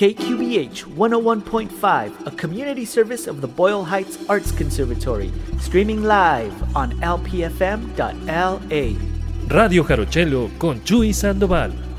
KQBH 101.5, a community service of the Boyle Heights Arts Conservatory, streaming live on lpfm.la. Radio Jarochelo con Chuy Sandoval.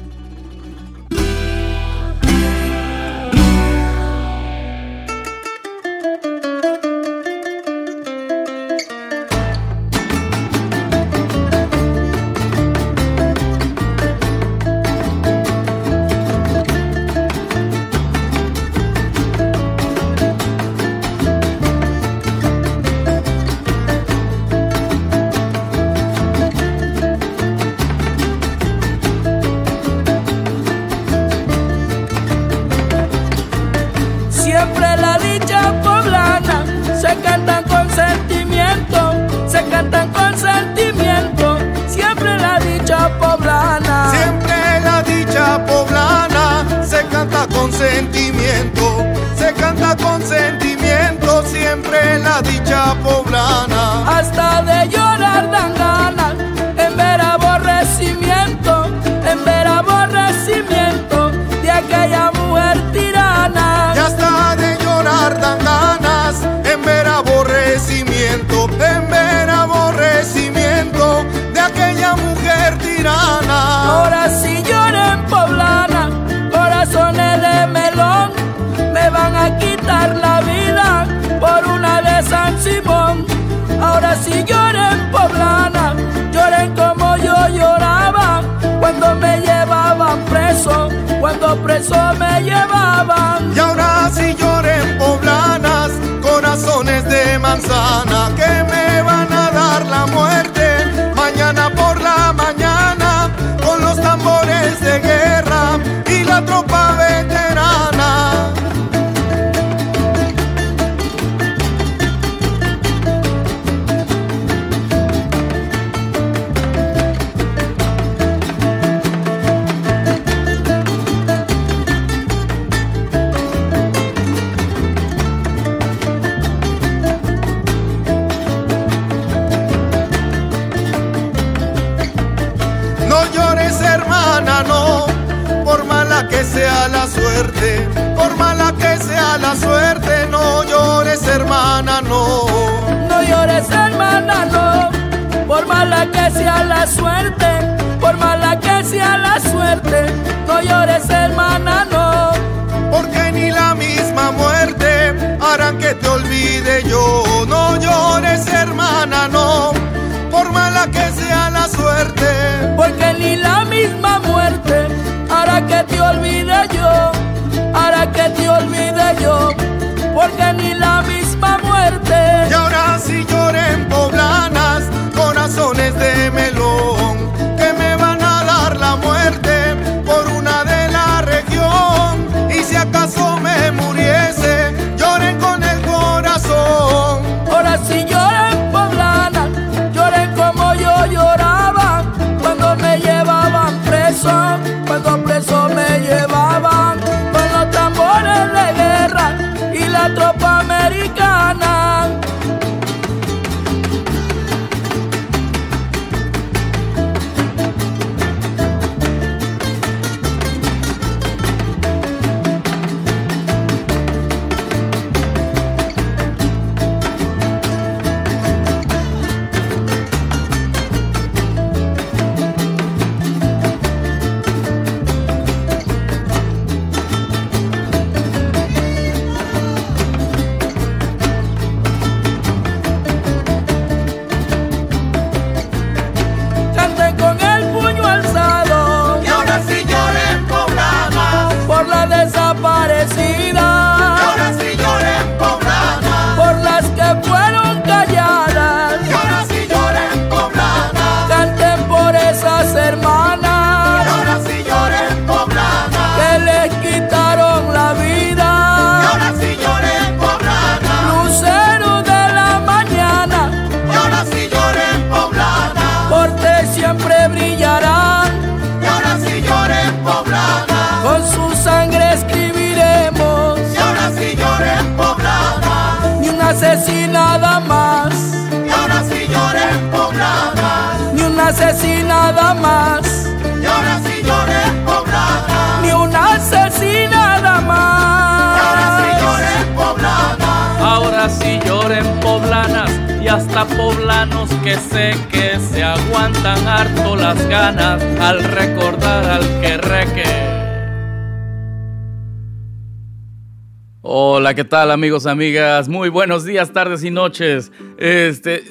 Tal amigos, amigas? Muy buenos días, tardes y noches. Este,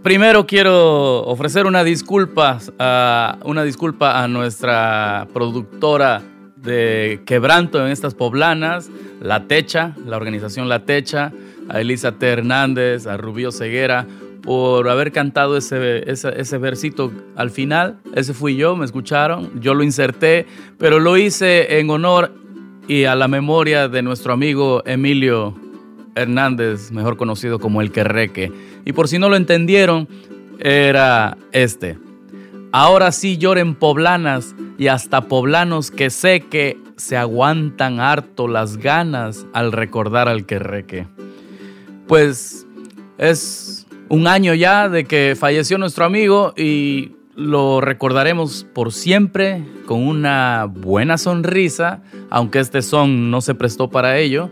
primero quiero ofrecer una disculpa, a, una disculpa a nuestra productora de Quebranto en estas poblanas, La Techa, la organización La Techa, a Elisa T. Hernández, a Rubio Ceguera, por haber cantado ese, ese, versito al final. Ese fui yo, me escucharon, yo lo inserté, pero lo hice en honor y a la memoria de nuestro amigo Emilio Hernández, mejor conocido como el Querreque. Y por si no lo entendieron, era este. Ahora sí lloren poblanas y hasta poblanos que sé que se aguantan harto las ganas al recordar al Querreque. Pues es un año ya de que falleció nuestro amigo y lo recordaremos por siempre con una buena sonrisa, aunque este son no se prestó para ello.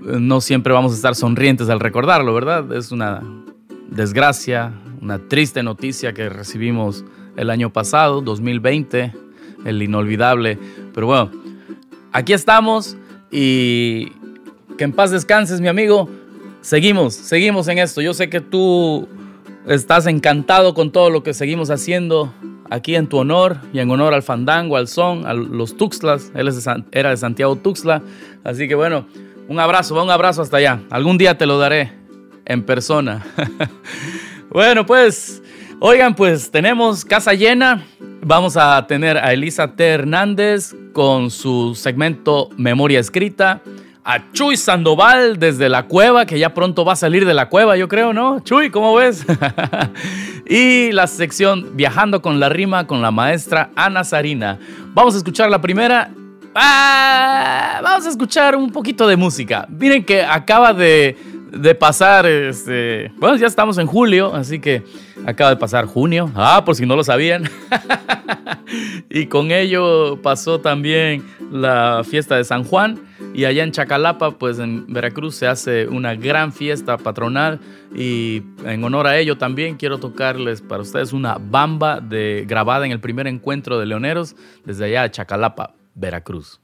No siempre vamos a estar sonrientes al recordarlo, ¿verdad? Es una desgracia, una triste noticia que recibimos el año pasado, 2020, el inolvidable. Pero bueno, aquí estamos y que en paz descanses, mi amigo. Seguimos, seguimos en esto. Yo sé que tú Estás encantado con todo lo que seguimos haciendo aquí en tu honor y en honor al fandango, al son, a los Tuxtlas. Él era de Santiago Tuxtla. Así que bueno, un abrazo, un abrazo hasta allá. Algún día te lo daré en persona. bueno, pues, oigan, pues tenemos casa llena. Vamos a tener a Elisa T. Hernández con su segmento Memoria Escrita a Chuy Sandoval desde la cueva, que ya pronto va a salir de la cueva, yo creo, ¿no? Chuy, ¿cómo ves? y la sección Viajando con la rima con la maestra Ana Sarina. Vamos a escuchar la primera. Ah, vamos a escuchar un poquito de música. Miren que acaba de, de pasar, este, bueno, ya estamos en julio, así que acaba de pasar junio. Ah, por si no lo sabían. y con ello pasó también la fiesta de San Juan. Y allá en Chacalapa, pues en Veracruz se hace una gran fiesta patronal y en honor a ello también quiero tocarles para ustedes una bamba de, grabada en el primer encuentro de leoneros desde allá de Chacalapa, Veracruz.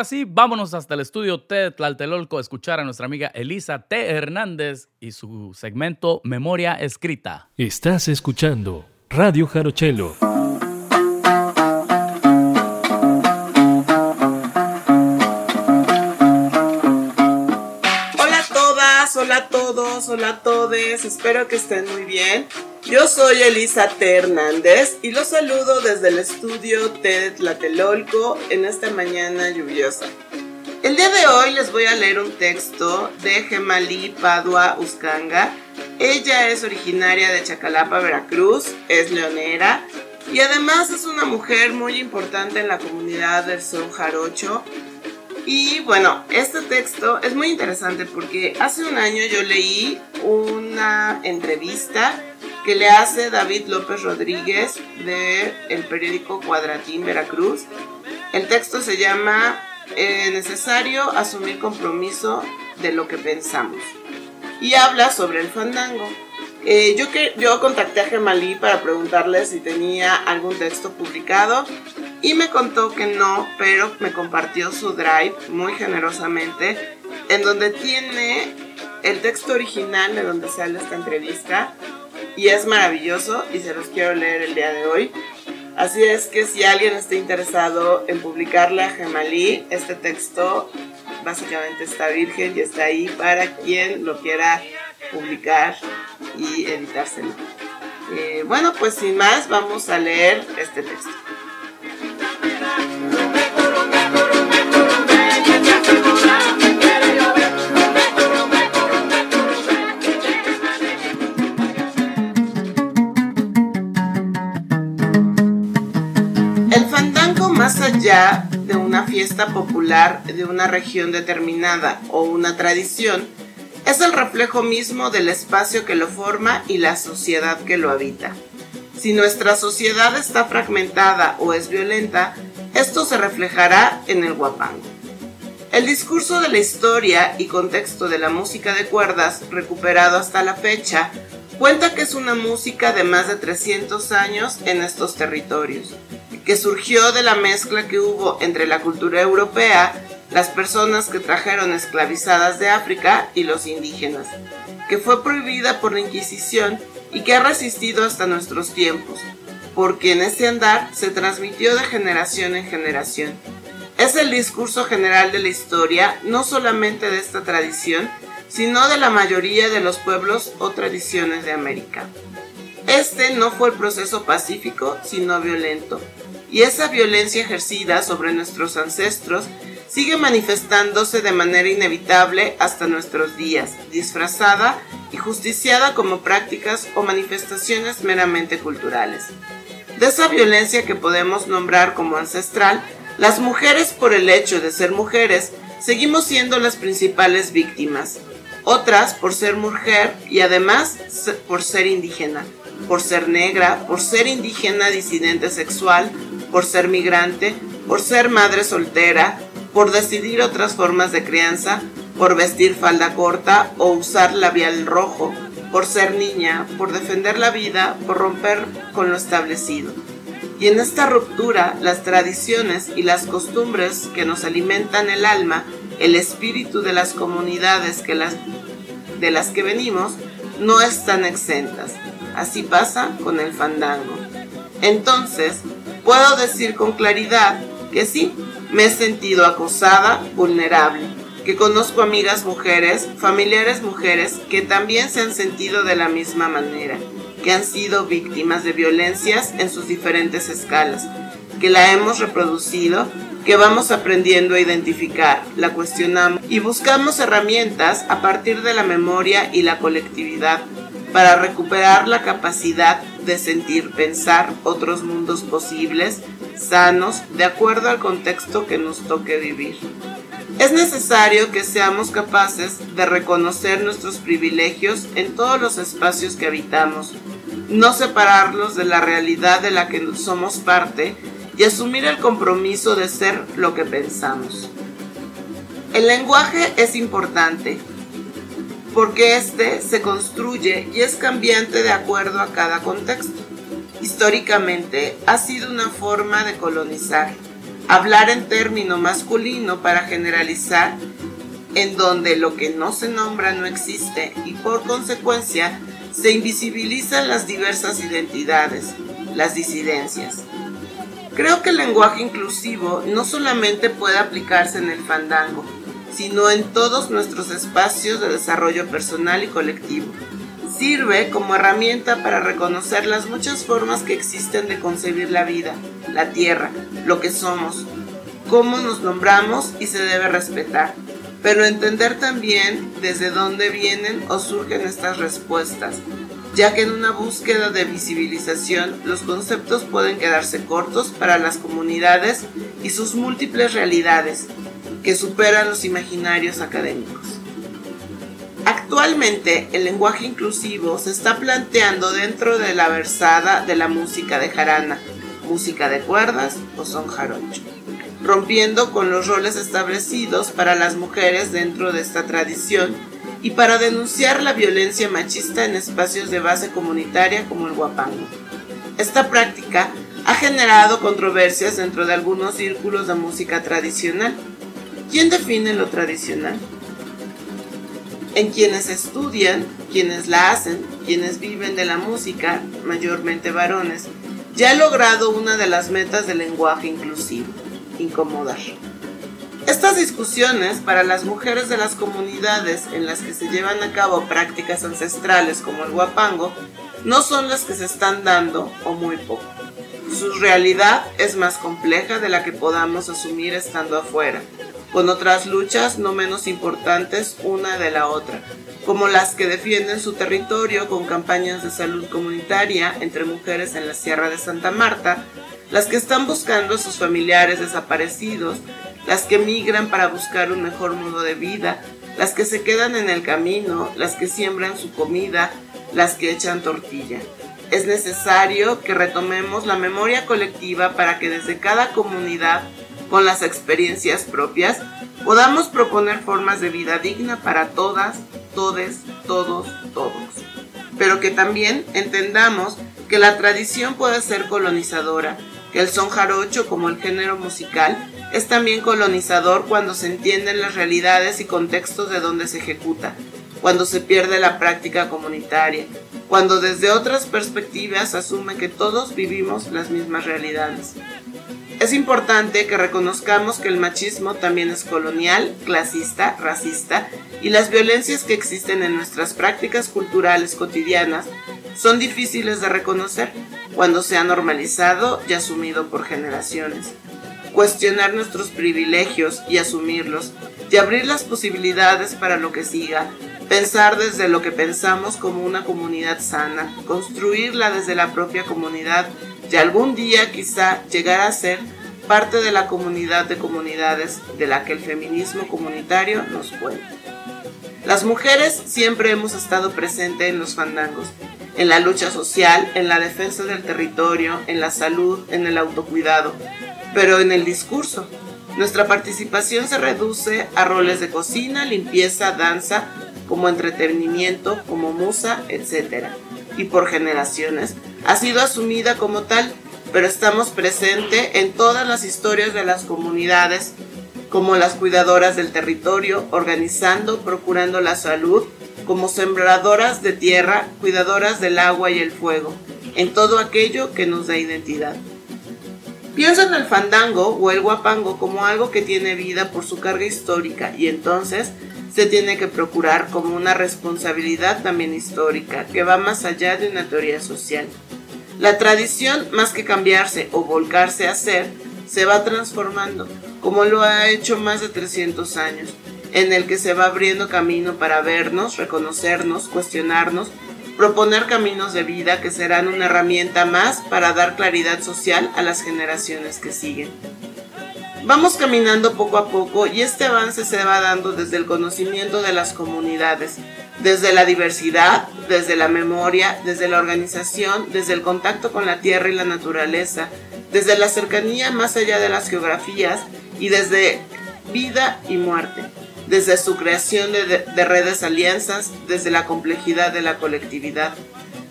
Ahora sí, vámonos hasta el estudio T Tlaltelolco a escuchar a nuestra amiga Elisa T. Hernández y su segmento Memoria Escrita. Estás escuchando Radio Jarochelo. Todos, hola a todes, espero que estén muy bien. Yo soy Elisa T. Hernández y los saludo desde el estudio T de Tlatelolco en esta mañana lluviosa. El día de hoy les voy a leer un texto de Gemalí Padua Uscanga. Ella es originaria de Chacalapa, Veracruz, es leonera y además es una mujer muy importante en la comunidad del Son Jarocho. Y bueno, este texto es muy interesante porque hace un año yo leí una entrevista que le hace David López Rodríguez de el periódico Cuadratín Veracruz. El texto se llama Necesario asumir compromiso de lo que pensamos y habla sobre el fandango. Eh, yo, que, yo contacté a Gemalí para preguntarle si tenía algún texto publicado y me contó que no, pero me compartió su drive muy generosamente en donde tiene el texto original de donde sale esta entrevista y es maravilloso y se los quiero leer el día de hoy. Así es que si alguien está interesado en publicarle a Gemalí, este texto básicamente está virgen y está ahí para quien lo quiera publicar y editárselo. Eh, bueno, pues sin más, vamos a leer este texto. El fandango más allá de una fiesta popular de una región determinada o una tradición, es el reflejo mismo del espacio que lo forma y la sociedad que lo habita. Si nuestra sociedad está fragmentada o es violenta, esto se reflejará en el guapango. El discurso de la historia y contexto de la música de cuerdas, recuperado hasta la fecha, cuenta que es una música de más de 300 años en estos territorios, que surgió de la mezcla que hubo entre la cultura europea, las personas que trajeron esclavizadas de África y los indígenas, que fue prohibida por la Inquisición y que ha resistido hasta nuestros tiempos, porque en ese andar se transmitió de generación en generación. Es el discurso general de la historia, no solamente de esta tradición, sino de la mayoría de los pueblos o tradiciones de América. Este no fue el proceso pacífico, sino violento, y esa violencia ejercida sobre nuestros ancestros sigue manifestándose de manera inevitable hasta nuestros días, disfrazada y justiciada como prácticas o manifestaciones meramente culturales. De esa violencia que podemos nombrar como ancestral, las mujeres por el hecho de ser mujeres seguimos siendo las principales víctimas, otras por ser mujer y además por ser indígena, por ser negra, por ser indígena disidente sexual, por ser migrante, por ser madre soltera, por decidir otras formas de crianza, por vestir falda corta o usar labial rojo, por ser niña, por defender la vida, por romper con lo establecido. Y en esta ruptura, las tradiciones y las costumbres que nos alimentan el alma, el espíritu de las comunidades de las que venimos, no están exentas. Así pasa con el fandango. Entonces, puedo decir con claridad que sí, me he sentido acosada, vulnerable, que conozco amigas mujeres, familiares mujeres que también se han sentido de la misma manera, que han sido víctimas de violencias en sus diferentes escalas, que la hemos reproducido, que vamos aprendiendo a identificar, la cuestionamos y buscamos herramientas a partir de la memoria y la colectividad para recuperar la capacidad de sentir, pensar otros mundos posibles, sanos, de acuerdo al contexto que nos toque vivir. Es necesario que seamos capaces de reconocer nuestros privilegios en todos los espacios que habitamos, no separarlos de la realidad de la que somos parte y asumir el compromiso de ser lo que pensamos. El lenguaje es importante, porque éste se construye y es cambiante de acuerdo a cada contexto. Históricamente ha sido una forma de colonizar, hablar en término masculino para generalizar, en donde lo que no se nombra no existe y por consecuencia se invisibilizan las diversas identidades, las disidencias. Creo que el lenguaje inclusivo no solamente puede aplicarse en el fandango, sino en todos nuestros espacios de desarrollo personal y colectivo. Sirve como herramienta para reconocer las muchas formas que existen de concebir la vida, la tierra, lo que somos, cómo nos nombramos y se debe respetar, pero entender también desde dónde vienen o surgen estas respuestas, ya que en una búsqueda de visibilización los conceptos pueden quedarse cortos para las comunidades y sus múltiples realidades, que superan los imaginarios académicos. Actualmente el lenguaje inclusivo se está planteando dentro de la versada de la música de jarana, música de cuerdas o son jarocho, rompiendo con los roles establecidos para las mujeres dentro de esta tradición y para denunciar la violencia machista en espacios de base comunitaria como el guapango. Esta práctica ha generado controversias dentro de algunos círculos de música tradicional. ¿Quién define lo tradicional? En quienes estudian, quienes la hacen, quienes viven de la música, mayormente varones, ya ha logrado una de las metas del lenguaje inclusivo, incomodar. Estas discusiones para las mujeres de las comunidades en las que se llevan a cabo prácticas ancestrales como el guapango no son las que se están dando o muy poco. Su realidad es más compleja de la que podamos asumir estando afuera, con otras luchas no menos importantes una de la otra, como las que defienden su territorio con campañas de salud comunitaria entre mujeres en la Sierra de Santa Marta, las que están buscando a sus familiares desaparecidos, las que migran para buscar un mejor modo de vida, las que se quedan en el camino, las que siembran su comida, las que echan tortilla. Es necesario que retomemos la memoria colectiva para que desde cada comunidad, con las experiencias propias, podamos proponer formas de vida digna para todas, todes, todos, todos. Pero que también entendamos que la tradición puede ser colonizadora, que el son jarocho como el género musical es también colonizador cuando se entienden las realidades y contextos de donde se ejecuta, cuando se pierde la práctica comunitaria, cuando desde otras perspectivas asume que todos vivimos las mismas realidades. Es importante que reconozcamos que el machismo también es colonial, clasista, racista y las violencias que existen en nuestras prácticas culturales cotidianas son difíciles de reconocer cuando se ha normalizado y asumido por generaciones. Cuestionar nuestros privilegios y asumirlos y abrir las posibilidades para lo que siga pensar desde lo que pensamos como una comunidad sana, construirla desde la propia comunidad y algún día quizá llegar a ser parte de la comunidad de comunidades de la que el feminismo comunitario nos cuenta. Las mujeres siempre hemos estado presentes en los fandangos, en la lucha social, en la defensa del territorio, en la salud, en el autocuidado, pero en el discurso. Nuestra participación se reduce a roles de cocina, limpieza, danza, como entretenimiento, como musa, etc. Y por generaciones ha sido asumida como tal, pero estamos presentes en todas las historias de las comunidades, como las cuidadoras del territorio, organizando, procurando la salud, como sembradoras de tierra, cuidadoras del agua y el fuego, en todo aquello que nos da identidad. Pienso en el fandango o el guapango como algo que tiene vida por su carga histórica y entonces se tiene que procurar como una responsabilidad también histórica que va más allá de una teoría social. La tradición, más que cambiarse o volcarse a ser, se va transformando, como lo ha hecho más de 300 años, en el que se va abriendo camino para vernos, reconocernos, cuestionarnos, proponer caminos de vida que serán una herramienta más para dar claridad social a las generaciones que siguen. Vamos caminando poco a poco y este avance se va dando desde el conocimiento de las comunidades, desde la diversidad, desde la memoria, desde la organización, desde el contacto con la tierra y la naturaleza, desde la cercanía más allá de las geografías y desde vida y muerte, desde su creación de, de redes alianzas, desde la complejidad de la colectividad.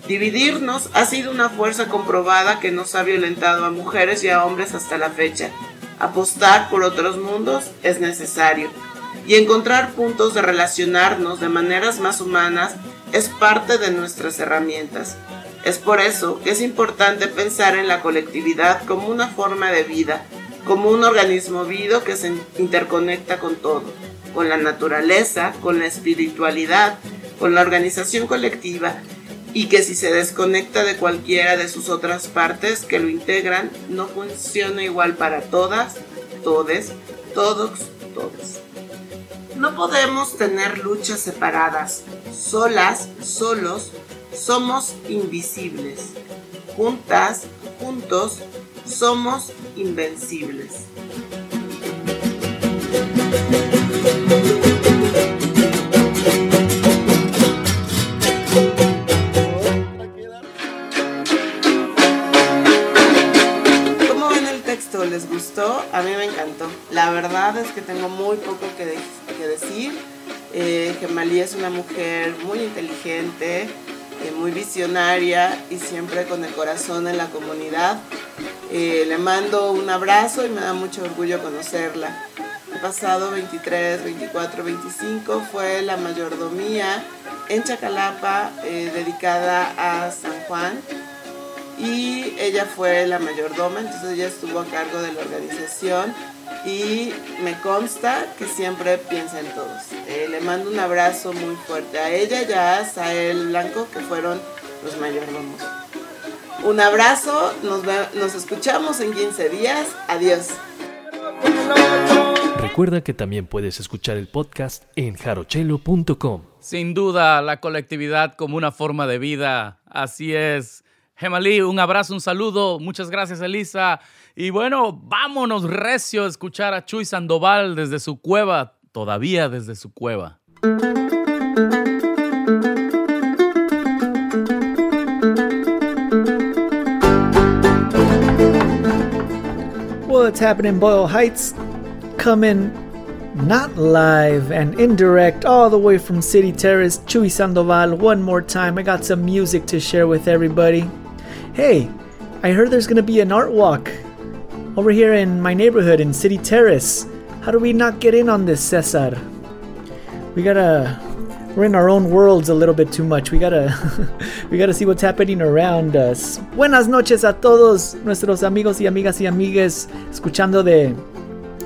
Dividirnos ha sido una fuerza comprobada que nos ha violentado a mujeres y a hombres hasta la fecha Apostar por otros mundos es necesario y encontrar puntos de relacionarnos de maneras más humanas es parte de nuestras herramientas. Es por eso que es importante pensar en la colectividad como una forma de vida, como un organismo vivo que se interconecta con todo, con la naturaleza, con la espiritualidad, con la organización colectiva y que si se desconecta de cualquiera de sus otras partes que lo integran, no funciona igual para todas, todes, todos, todos. No podemos tener luchas separadas, solas, solos, somos invisibles. Juntas, juntos, somos invencibles. Es que tengo muy poco que, de que decir. Eh, es una mujer muy inteligente, eh, muy visionaria y siempre con el corazón en la comunidad. Eh, le mando un abrazo y me da mucho orgullo conocerla. El pasado 23, 24, 25 fue la mayordomía en Chacalapa eh, dedicada a San Juan y ella fue la mayordoma, entonces ella estuvo a cargo de la organización y me consta que siempre piensa en todos. Eh, le mando un abrazo muy fuerte a ella y a Sael Blanco, que fueron los mayordomos. Un abrazo, nos, nos escuchamos en 15 días. Adiós. Recuerda que también puedes escuchar el podcast en jarochelo.com. Sin duda, la colectividad como una forma de vida. Así es. Gemalí, un abrazo, un saludo. Muchas gracias, Elisa. Y bueno, vámonos recio a escuchar a Chuy Sandoval desde su cueva, todavía desde su cueva. What's happening, Boyle Heights? Coming not live and indirect all the way from City Terrace, Chuy Sandoval. One more time, I got some music to share with everybody. Hey, I heard there's gonna be an art walk over here in my neighborhood in City Terrace. How do we not get in on this, Cesar? We gotta. We're in our own worlds a little bit too much. We gotta. we gotta see what's happening around us. Buenas noches a todos nuestros amigos y amigas y amigues escuchando de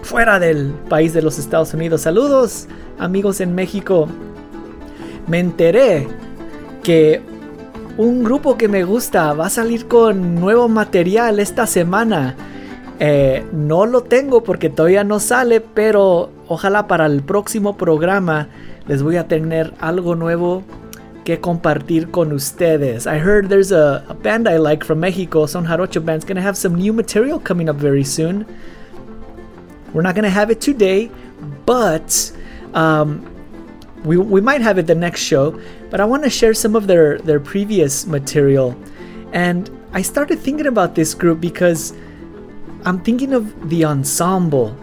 fuera del país de los Estados Unidos. Saludos, amigos en México. Me enteré que un grupo que me gusta va a salir con nuevo material esta semana. Eh, no lo tengo porque todavía no sale, pero ojalá para el próximo programa les voy a tener algo nuevo que compartir con ustedes. I heard there's a, a band I like from Mexico, Son Jarocho Band's gonna have some new material coming up very soon. We're not gonna have it today, but um, we, we might have it the next show. But I want to share some of their their previous material, and I started thinking about this group because I'm thinking of the ensemble,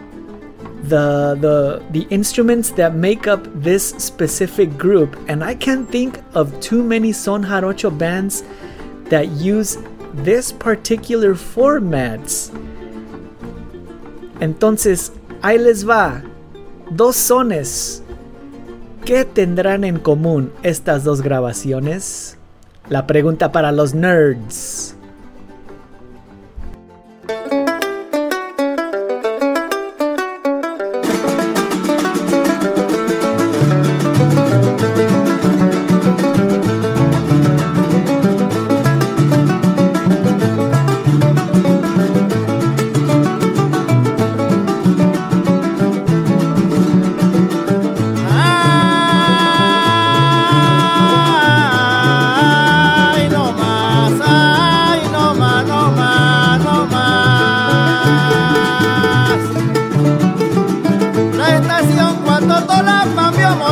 the the the instruments that make up this specific group, and I can't think of too many son jarocho bands that use this particular formats. Entonces, ahí les va. Dos sones. ¿Qué tendrán en común estas dos grabaciones? La pregunta para los nerds.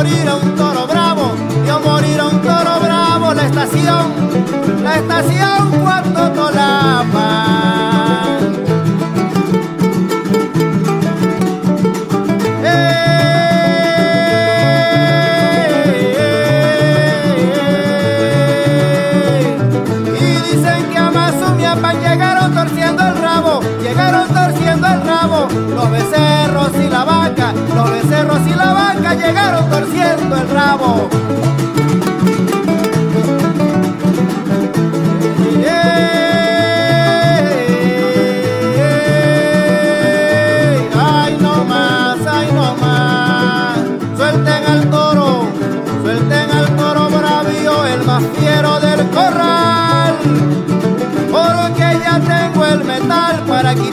Morir a un toro bravo, vio morir a un toro bravo. La estación, la estación cuando Tolapa.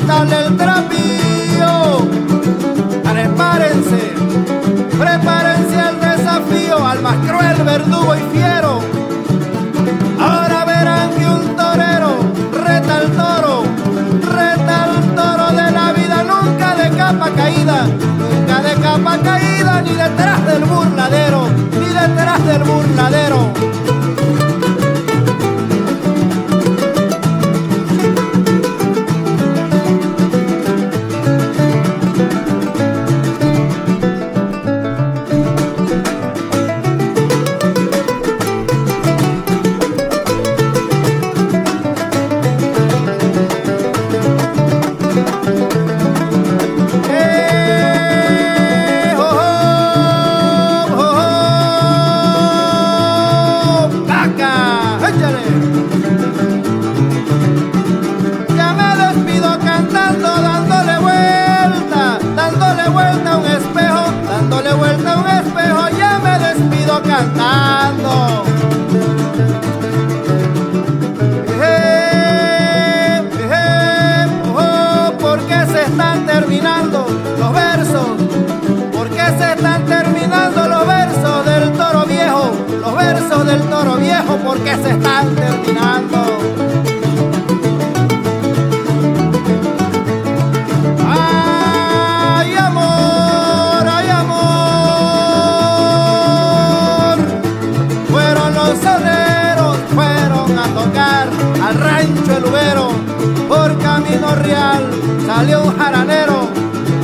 El trapillo. Prepárense, prepárense al desafío, al más cruel verdugo y fiero. Ahora verán que un torero reta al toro, reta al toro de la vida, nunca de capa caída, nunca de capa caída, ni detrás del burladero, ni detrás del burladero. Viejo, ¿por qué se están terminando? Ay, amor, ay, amor. Fueron los soneros, fueron a tocar al rancho El Ubero. Por camino real salió un jaranero,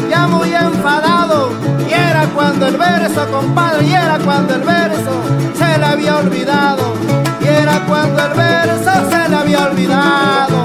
ya muy enfadado. Y era cuando el verso, compadre, y era cuando el verso había olvidado. Y era cuando el verso se le había olvidado.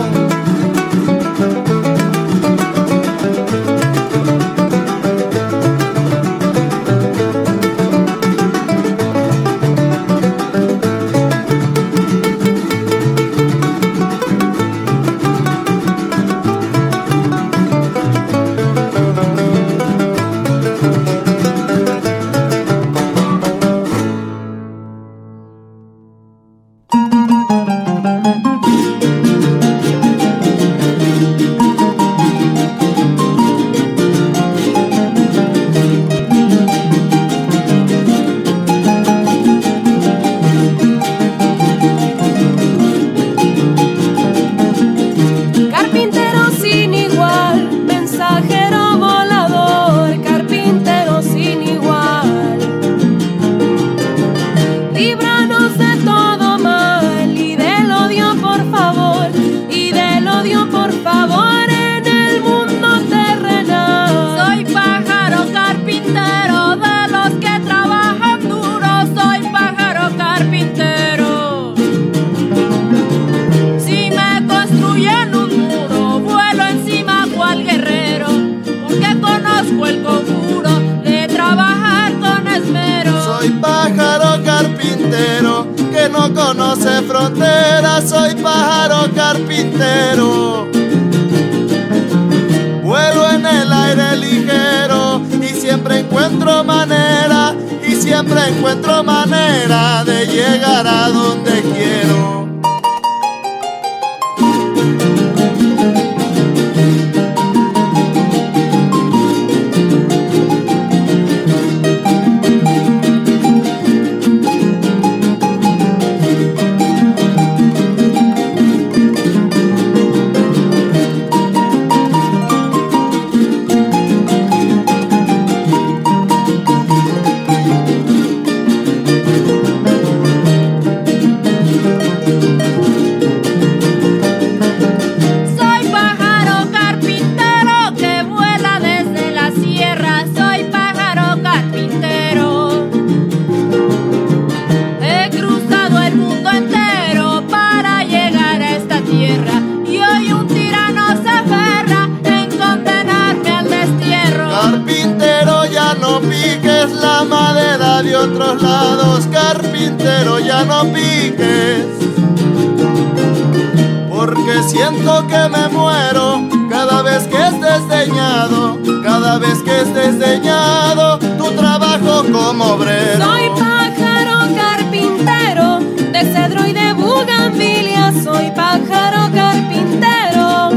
Porque siento que me muero cada vez que es desdeñado, cada vez que es desdeñado tu trabajo como obrero. Soy pájaro carpintero de cedro y de bugambilia. Soy pájaro carpintero.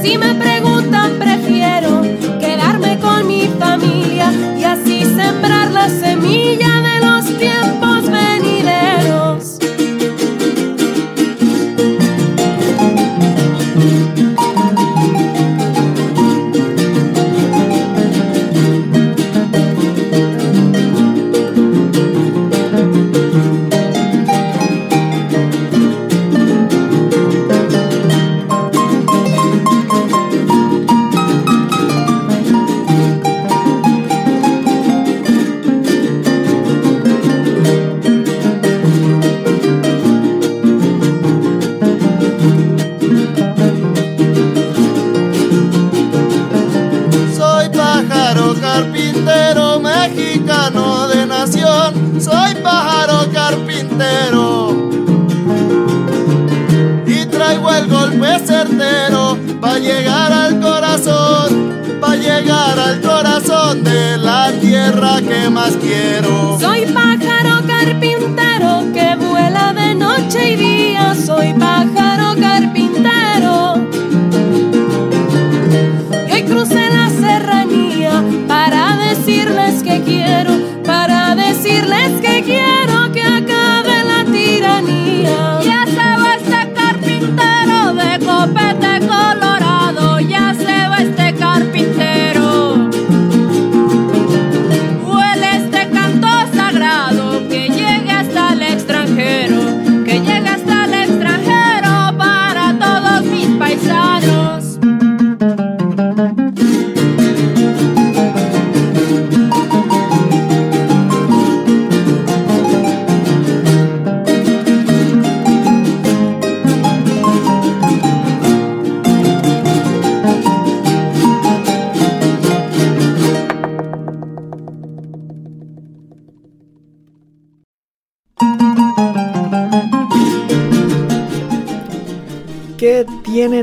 Si me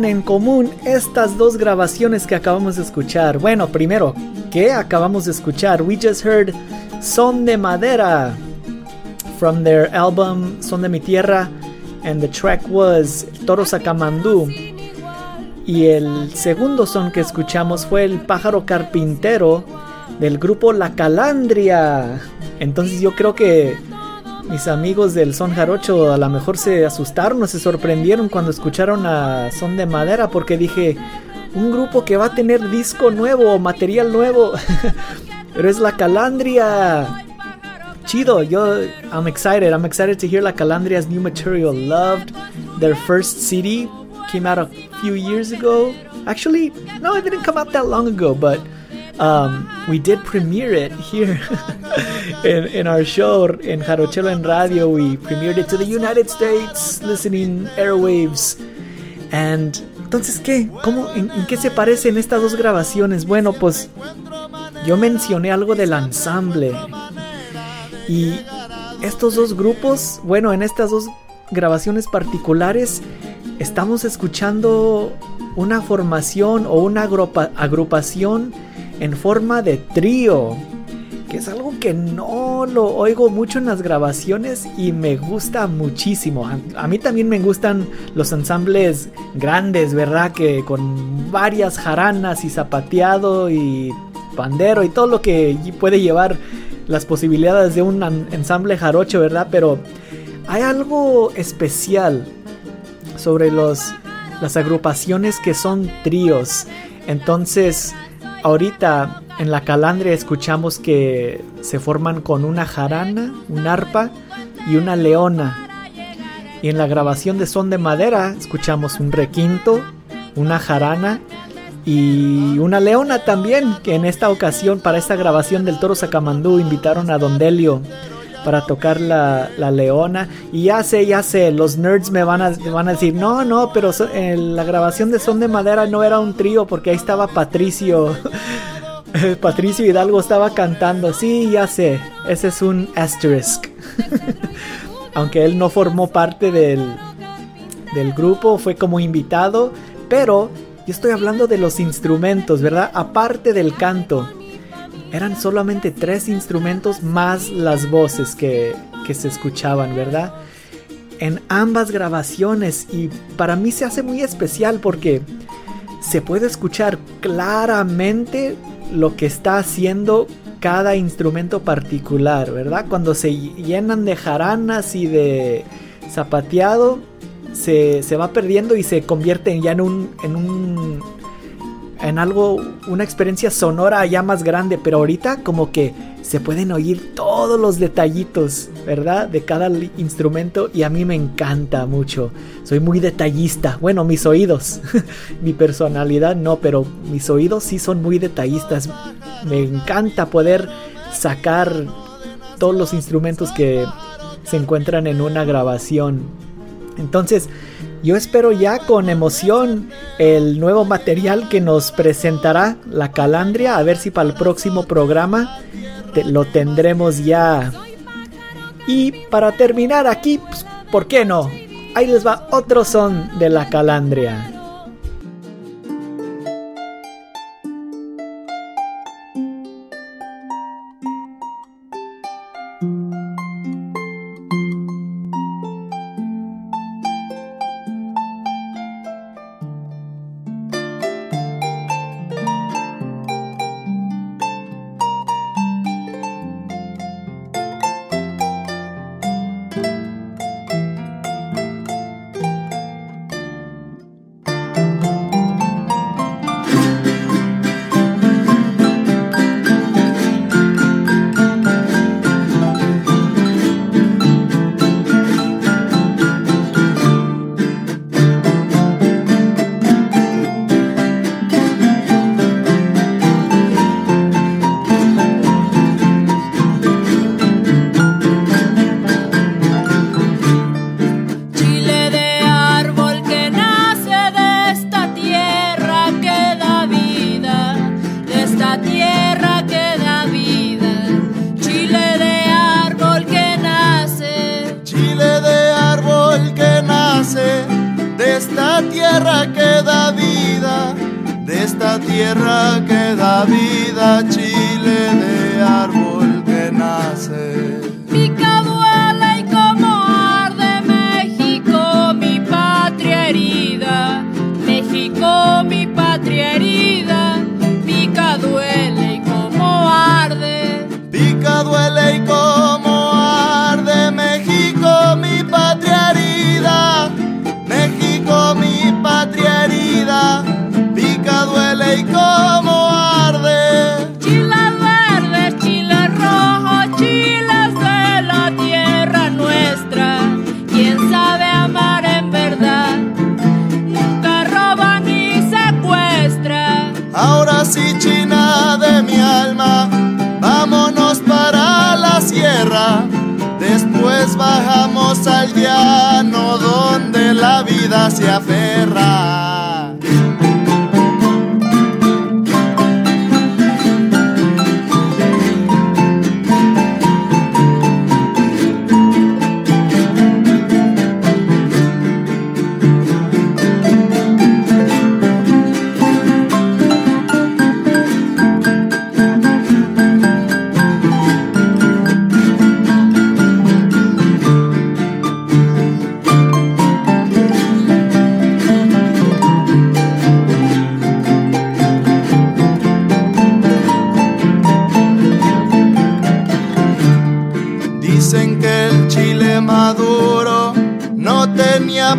en común estas dos grabaciones que acabamos de escuchar? Bueno, primero, ¿qué acabamos de escuchar? We just heard Son de Madera from their album Son de mi Tierra, and the track was Toro Sacamandú. Y el segundo son que escuchamos fue el pájaro carpintero del grupo La Calandria. Entonces yo creo que mis amigos del Son Jarocho a lo mejor se asustaron o se sorprendieron cuando escucharon a Son de Madera porque dije, un grupo que va a tener disco nuevo, material nuevo. Pero es La Calandria. Chido, yo I'm excited. I'm excited to hear La Calandria's new material. Loved their first CD. Came out a few years ago. Actually, no, it didn't come out that long ago, but um, we did premiere it here in, in our show in Jarochelo en Radio. We premiered it to the United States, listening airwaves. And entonces, ¿qué? ¿Cómo? ¿En, qué se parecen estas dos grabaciones? Bueno, pues yo mencioné algo del ensamble. Y estos dos grupos, bueno, en estas dos grabaciones particulares, estamos escuchando una formación o una agrupa- agrupación en forma de trío, que es algo que no lo oigo mucho en las grabaciones y me gusta muchísimo. A, mí también me gustan los ensambles grandes, ¿verdad? Que con varias jaranas y zapateado y pandero y todo lo que puede llevar las posibilidades de un ensamble jarocho, ¿verdad? Pero hay algo especial sobre los, las agrupaciones que son tríos. Entonces, ahorita en la calandria escuchamos que se forman con una jarana, un arpa y una leona. Y en la grabación de Son de Madera escuchamos un requinto, una jarana y una leona también, que en esta ocasión para esta grabación del Toro Sacamandú invitaron a Don Delio para tocar la, la leona. Y ya sé, ya sé, los nerds me van a, van a decir, no, no, pero en la grabación de Son de Madera no era un trío porque ahí estaba Patricio. Patricio Hidalgo estaba cantando. Sí, ya sé. Ese es un asterisk. Aunque él no formó parte del, del grupo, fue como invitado. Pero yo estoy hablando de los instrumentos, ¿verdad? Aparte del canto. Eran solamente tres instrumentos más las voces que, que se escuchaban, ¿verdad? En ambas grabaciones. Y para mí se hace muy especial porque se puede escuchar claramente lo que está haciendo cada instrumento particular, ¿verdad? Cuando se llenan de jaranas y de zapateado, se, se va perdiendo y se convierte ya en un, en un en algo, una experiencia sonora ya más grande, pero ahorita como que se pueden oír todos los detallitos, ¿verdad? De cada instrumento y a mí me encanta mucho. Soy muy detallista. Bueno, mis oídos, mi personalidad no, pero mis oídos sí son muy detallistas. Me encanta poder sacar todos los instrumentos que se encuentran en una grabación. Entonces, yo espero ya con emoción el nuevo material que nos presentará la Calandria. A ver si para el próximo programa lo tendremos ya. Y para terminar aquí, pues, ¿por qué no? Ahí les va otro son de la Calandria. tierra queda vida, de esta tierra que. mi alma, vámonos para la sierra. Después bajamos al llano donde la vida se aferra.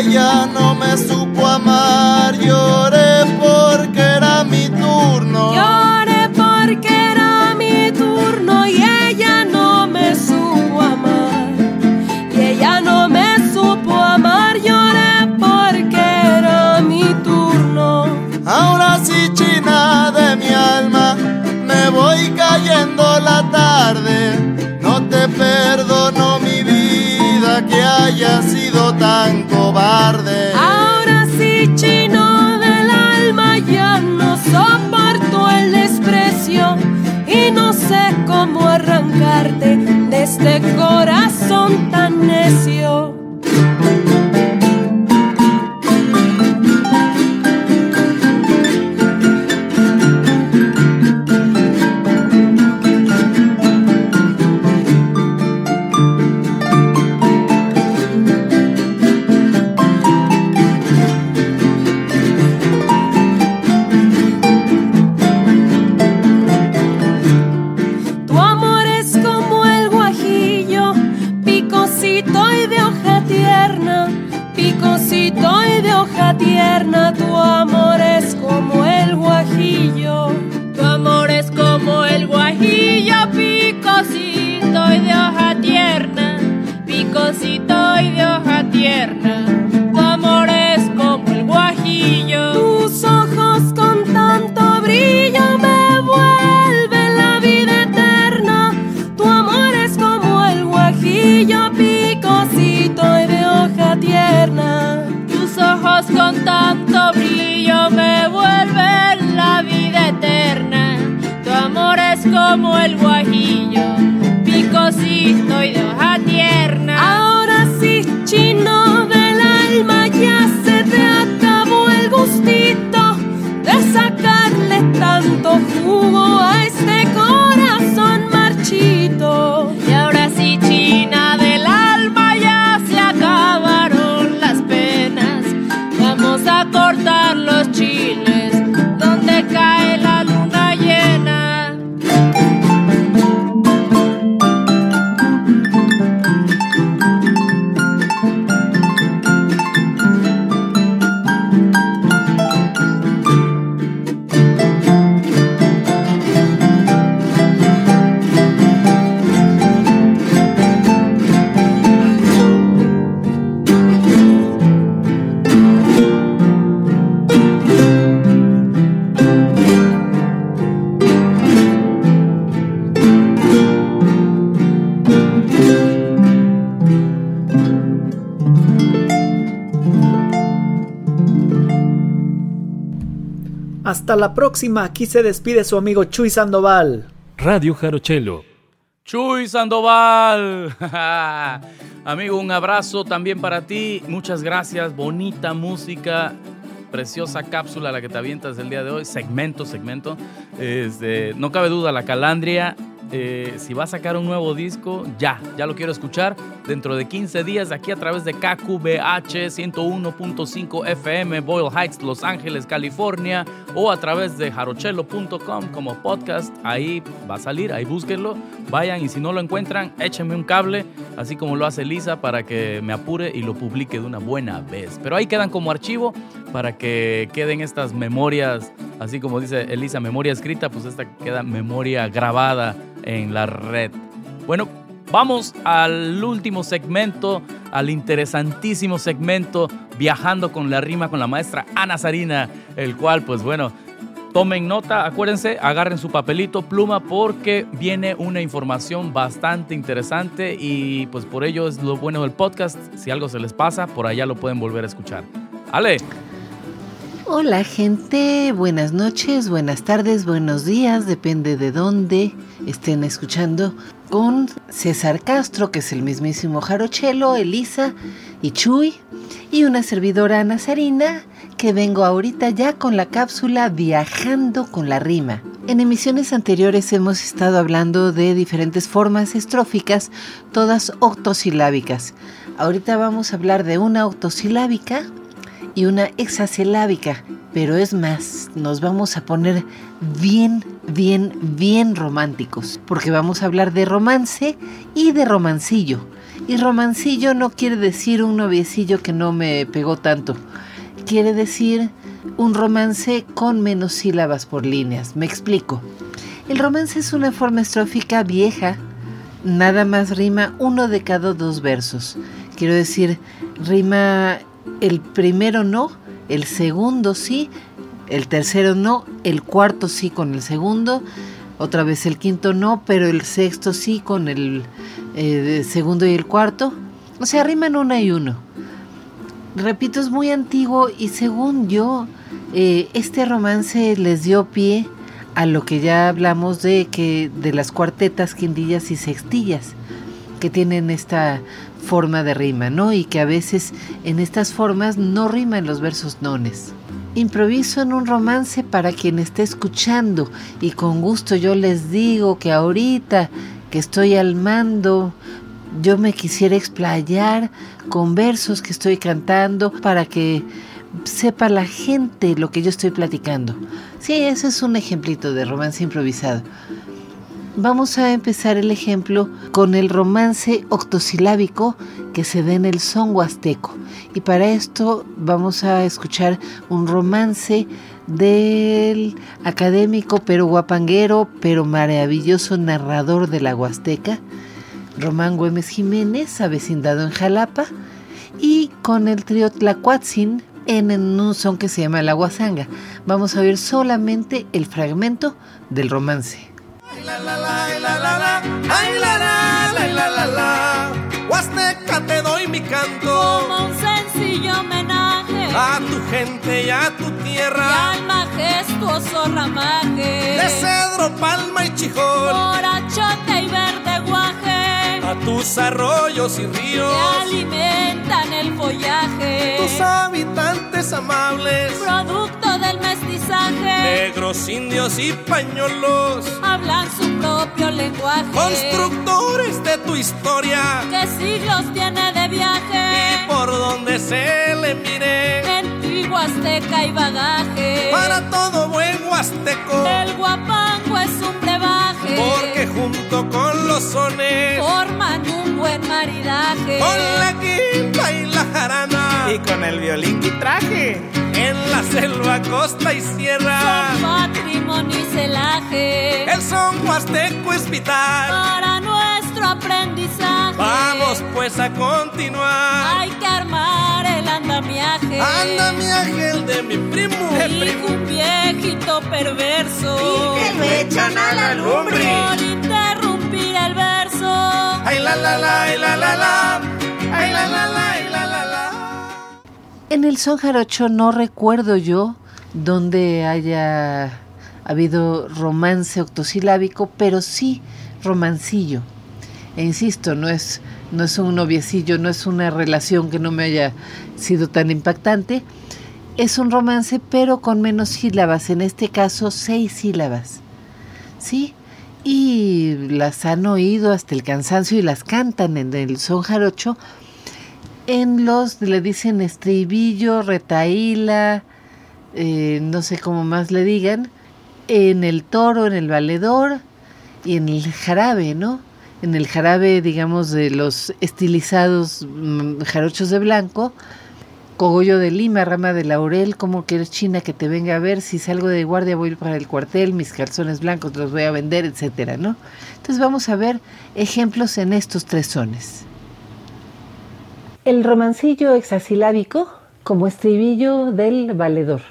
ella no me supo amar. Lloré porque era mi turno. Lloré porque era mi turno y ella no me supo amar. Y ella no me supo amar. Lloré porque era mi turno. Ahora sí, China de mi alma, me voy cayendo la tarde. No te perdono. mi haya sido tan cobarde. Ahora sí, chino del alma, ya no soporto el desprecio y no sé cómo arrancarte de este corazón tan necio. Picosito y de hoja tierna. Tu amor es como el guajillo. Tus ojos con tanto brillo me vuelven la vida eterna. Tu amor es como el guajillo picosito y de hoja tierna. Tus ojos con tanto brillo me vuelven la vida eterna. Tu amor es como el guajillo picosito y de tierna. Ahora sí, chino del alma, ya se te acabó el gustito de sacarle tanto jugo a la próxima, aquí se despide su amigo Chuy Sandoval. Radio Jarochelo. Chuy Sandoval. Amigo, un abrazo también para ti. Muchas gracias. Bonita música. Preciosa cápsula la que te avientas el día de hoy. Segmento, segmento. Este, no cabe duda, la calandria. Eh, si va a sacar un nuevo disco, ya, ya lo quiero escuchar dentro de 15 días aquí a través de KQBH 101.5 FM, Boyle Heights, Los Ángeles, California, o a través de jarochelo.com como podcast. Ahí va a salir, ahí búsquenlo. Vayan y si no lo encuentran, échenme un cable, así como lo hace Lisa, para que me apure y lo publique de una buena vez. Pero ahí quedan como archivo para que queden estas memorias, así como dice Elisa, memoria escrita, pues esta queda memoria grabada en la red. Bueno, vamos al último segmento, al interesantísimo segmento Viajando con la rima con la maestra Ana Sarina, el cual, pues bueno, tomen nota, acuérdense, agarren su papelito, pluma, porque viene una información bastante interesante y pues por ello es lo bueno del podcast. Si algo se les pasa, por allá lo pueden volver a escuchar. Ale. Hola gente, buenas noches, buenas tardes, buenos días, depende de dónde estén escuchando, con César Castro, que es el mismísimo Jarochelo, Elisa y Chuy, y una servidora Nazarina, que vengo ahorita ya con la cápsula Viajando con la Rima. En emisiones anteriores hemos estado hablando de diferentes formas estróficas, todas octosilábicas. Ahorita vamos a hablar de una octosilábica y una hexasilábica. Pero es más, nos vamos a poner bien, bien, bien románticos. Porque vamos a hablar de romance y de romancillo. Y romancillo no quiere decir un noviecillo que no me pegó tanto. Quiere decir un romance con menos sílabas por líneas. Me explico. El romance es una forma estrófica vieja. Nada más rima uno de cada dos versos. Quiero decir, rima el primero no, el segundo sí, el tercero no, el cuarto sí con el segundo, otra vez el quinto no, pero el sexto sí con el eh, segundo y el cuarto, O sea, riman una y uno. Repito, es muy antiguo y según yo, eh, este romance les dio pie a lo que ya hablamos de que de las cuartetas, quindillas y sextillas, que tienen esta forma de rima, ¿no? Y que a veces en estas formas no riman los versos nones. Improviso en un romance para quien esté escuchando y con gusto yo les digo que ahorita que estoy al mando, yo me quisiera explayar con versos que estoy cantando para que sepa la gente lo que yo estoy platicando. Sí, ese es un ejemplito de romance improvisado. Vamos a empezar el ejemplo con el romance octosilábico que se da en el son huasteco. Y para esto vamos a escuchar un romance del académico pero guapanguero pero maravilloso narrador de la Huasteca, Román Güemes Jiménez, avecindado en Jalapa, y con el trío Tlacuatzin en un son que se llama La Guasanga. Vamos a oír solamente el fragmento del romance. Ay, la, la, la, ay, la, la, la, ay, la, la, la, la, la, la. Huasteca te doy mi canto Como un sencillo homenaje a tu gente y a tu y tierra. al majestuoso ramaje. De cedro, palma y chijol, Por achote y verde guaje. a tus arroyos y Que ríos, alimentan el follaje. tus habitantes amables, Producto mestizaje. negros, indios y pañolos, Hablan su propio lenguaje. constructores de tu historia. Que siglos tiene de viaje. Por donde se le mire, En Huasteca y bagaje. para todo buen huasteco, El guapango es un brebaje. porque junto con los sones, forman un buen maridaje. con la quinta y la jarana, Y con el violín y traje. en la selva, costa y sierra, Son patrimonio y celaje. el son huasteco es vital. Para nuestro aprendizaje. Vamos pues a continuar. Hay que armar el andamiaje. Anda mi ángel de mi primo. Hijo, un viejito perverso. lo echan a la lumbre. Por interrumpir el verso. Ay la la la, ay la la la, ay la la la, ay la la la. En el son jarocho no recuerdo yo donde haya habido romance octosilábico, pero sí romancillo. E insisto, no es, no es un noviecillo, no es una relación que no me haya sido tan impactante. Es un romance, pero con menos sílabas, en este caso seis sílabas. ¿Sí? Y las han oído hasta el cansancio y las cantan en el son jarocho. En los le dicen estribillo, retaíla, eh, no sé cómo más le digan, en el toro, en el valedor y en el jarabe, ¿no? En el jarabe, digamos, de los estilizados mm, jarochos de blanco, cogollo de lima, rama de laurel, como que eres china que te venga a ver, si salgo de guardia voy para el cuartel, mis calzones blancos los voy a vender, etcétera, ¿no? Entonces vamos a ver ejemplos en estos tres sones. El romancillo hexasilábico como estribillo del valedor.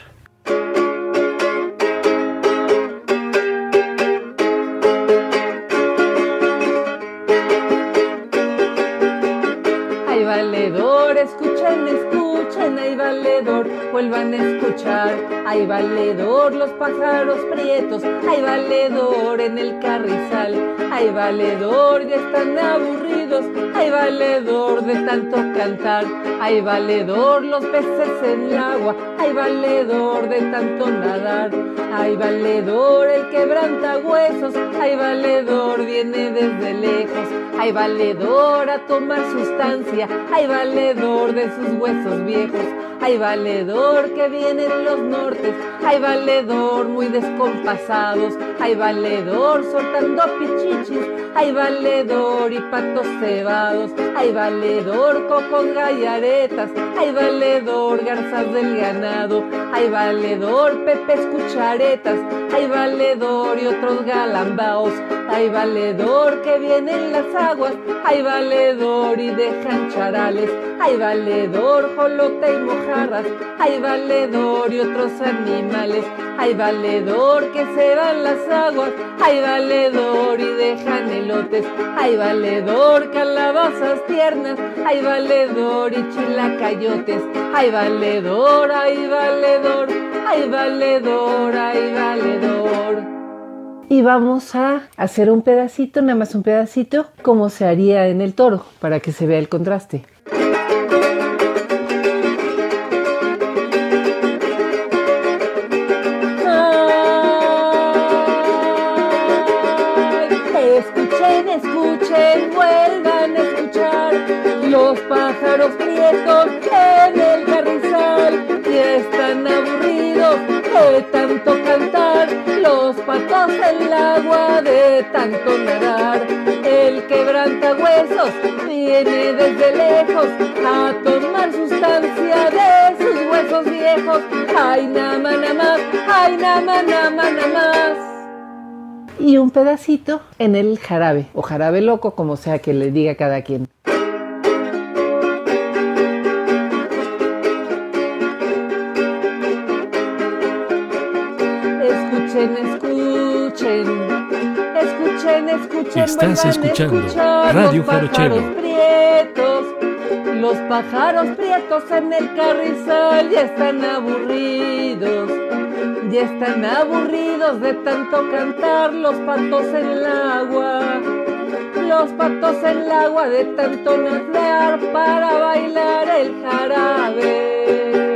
Ay valedor, escuchen, escuchen, ay valedor, vuelvan a escuchar. Ay valedor, los pájaros prietos, ay valedor en el carrizal. Ay valedor, ya están aburridos, ay valedor de tanto cantar. Ay valedor, los peces en el agua, ay valedor de tanto nadar. Ay valedor, el quebranta huesos, ay valedor viene desde lejos. Ay valedor a tomar sustancia, ay valedor de sus huesos viejos. Ay valedor que vienen los nortes, ay valedor muy descompasados. Ay valedor soltando pichichis, ay valedor y patos cebados. Ay valedor cocos gallaretas, ay valedor garzas del ganado. Ay valedor pepes cucharetas, ay valedor y otros galambaos. Ay valedor que vienen las aguas, ay valedor y dejan charales, ay valedor jolote y mojarras, ay hay valedor y otros animales, hay valedor que se van las aguas, hay valedor y dejan elotes, hay valedor calabazas tiernas, hay valedor y chilacayotes, hay valedor, hay valedor, hay valedor, hay valedor. Y vamos a hacer un pedacito, nada más un pedacito, como se haría en el toro, para que se vea el contraste. En el carrizal y están aburridos de tanto cantar, los patos en el agua de tanto nadar, el quebranta huesos viene desde lejos a tomar sustancia de sus huesos viejos, ay nama más, ay nama nama más y un pedacito en el jarabe o jarabe loco, como sea que le diga cada quien. Estás escuchando Radio los pájaros Jarochelo. prietos. Los pájaros prietos en el carrizal ya están aburridos. Ya están aburridos de tanto cantar los patos en el agua. Los patos en el agua de tanto nadar para bailar el jarabe.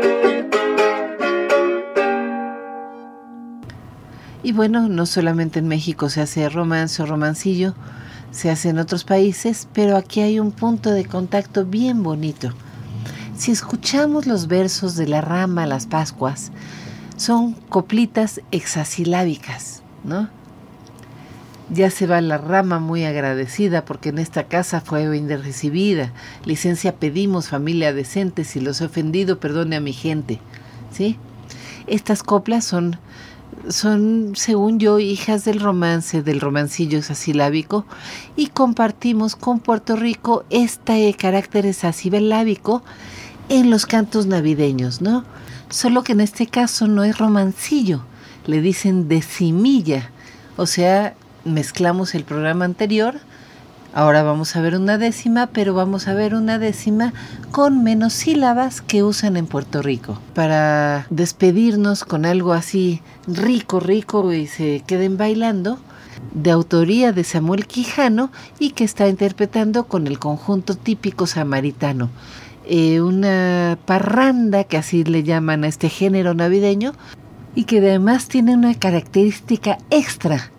Y bueno, no solamente en México se hace romance o romancillo, se hace en otros países, pero aquí hay un punto de contacto bien bonito. Si escuchamos los versos de la rama Las Pascuas, son coplitas hexasilábicas, ¿no? Ya se va la rama muy agradecida porque en esta casa fue bien recibida. Licencia pedimos, familia decente, si los he ofendido, perdone a mi gente, ¿sí? Estas coplas son son, según yo, hijas del romance, del romancillo hexasilábico, y compartimos con Puerto Rico este carácter hexasilábico en los cantos navideños, ¿no? Solo que en este caso no es romancillo, le dicen decimilla, o sea, mezclamos el programa anterior, ahora vamos a ver una décima, pero vamos a ver una décima con menos sílabas que usan en Puerto Rico. Para despedirnos con algo así rico, rico y se queden bailando, de autoría de Samuel Quijano y que está interpretando con el conjunto típico samaritano. Eh, una parranda, que así le llaman a este género navideño, y que además tiene una característica extra.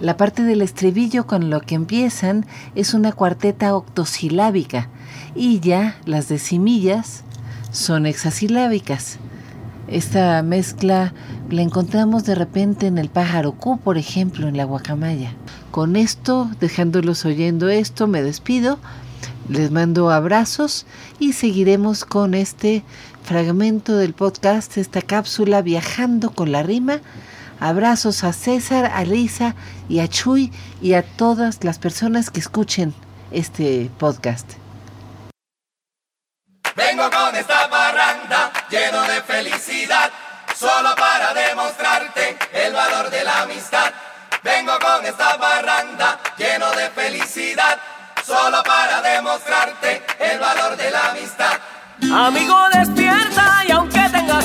La parte del estribillo con lo que empiezan es una cuarteta octosilábica y ya las decimillas son hexasilábicas. Esta mezcla la encontramos de repente en el pájaro Q, por ejemplo, en la guacamaya. Con esto, dejándolos oyendo esto, me despido, les mando abrazos y seguiremos con este fragmento del podcast, esta cápsula viajando con la rima. Abrazos a César, a Lisa y a Chuy y a todas las personas que escuchen este podcast. Vengo con esta parranda lleno de felicidad, solo para demostrarte el valor de la amistad. Vengo con esta parranda lleno de felicidad, solo para demostrarte el valor de la amistad. Amigo despierta y aunque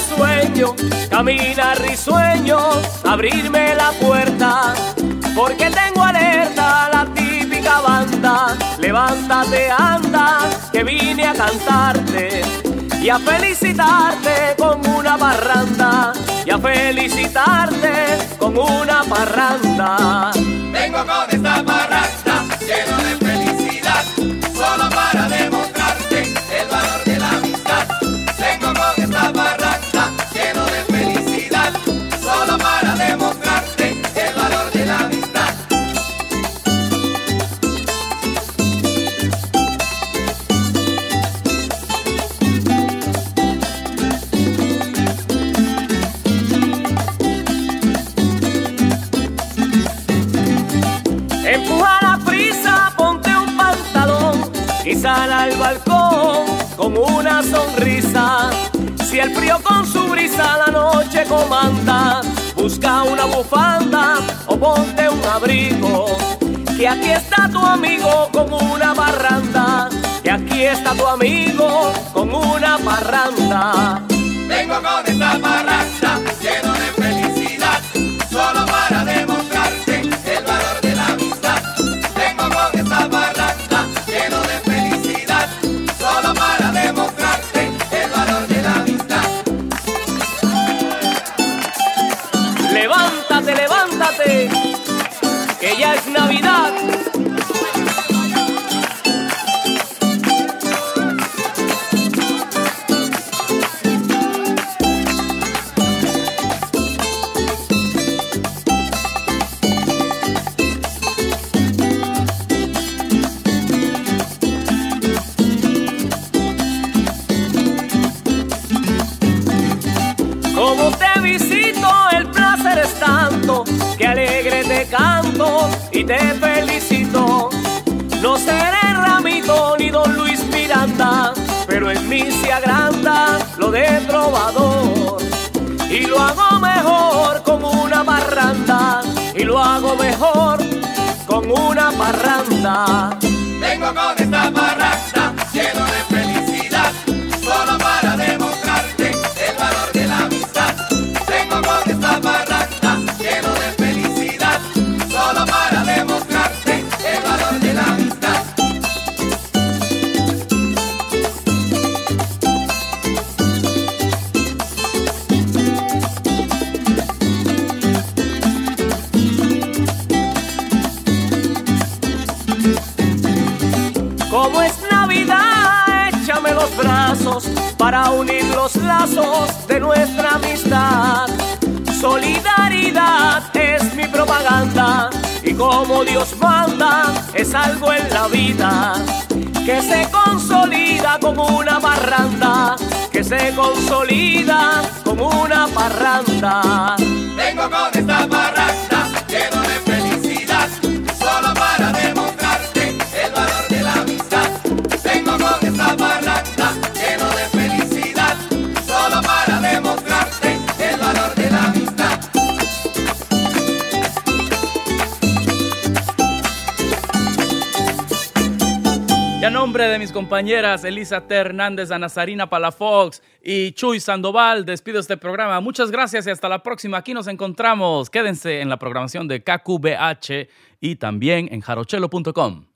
sueño, camina risueño, abrirme la puerta, porque tengo alerta la típica banda. Levántate, anda, que vine a cantarte y a felicitarte con una parranda, y a felicitarte con una parranda. Vengo con esta parranda con su brisa la noche comanda, busca una bufanda o ponte un abrigo. Que aquí está tu amigo con una barranda. Que aquí está tu amigo con una parranda. Vengo con esta parranda canto y te felicito. No seré Ramito ni Don Luis Miranda, pero en mí se agranda lo de trovador. Y lo hago mejor con una parranda, y lo hago mejor con una parranda. Vengo con esta parranda para unir los lazos de nuestra amistad. Solidaridad es mi propaganda y como Dios manda es algo en la vida que se consolida como una parranda, que se consolida como una parranda. Vengo con esta parranda de mis compañeras Elisa T. Hernández, Ana Sarina Palafox y Chuy Sandoval, despido este programa. Muchas gracias y hasta la próxima. Aquí nos encontramos. Quédense en la programación de KQBH y también en jarochelo.com.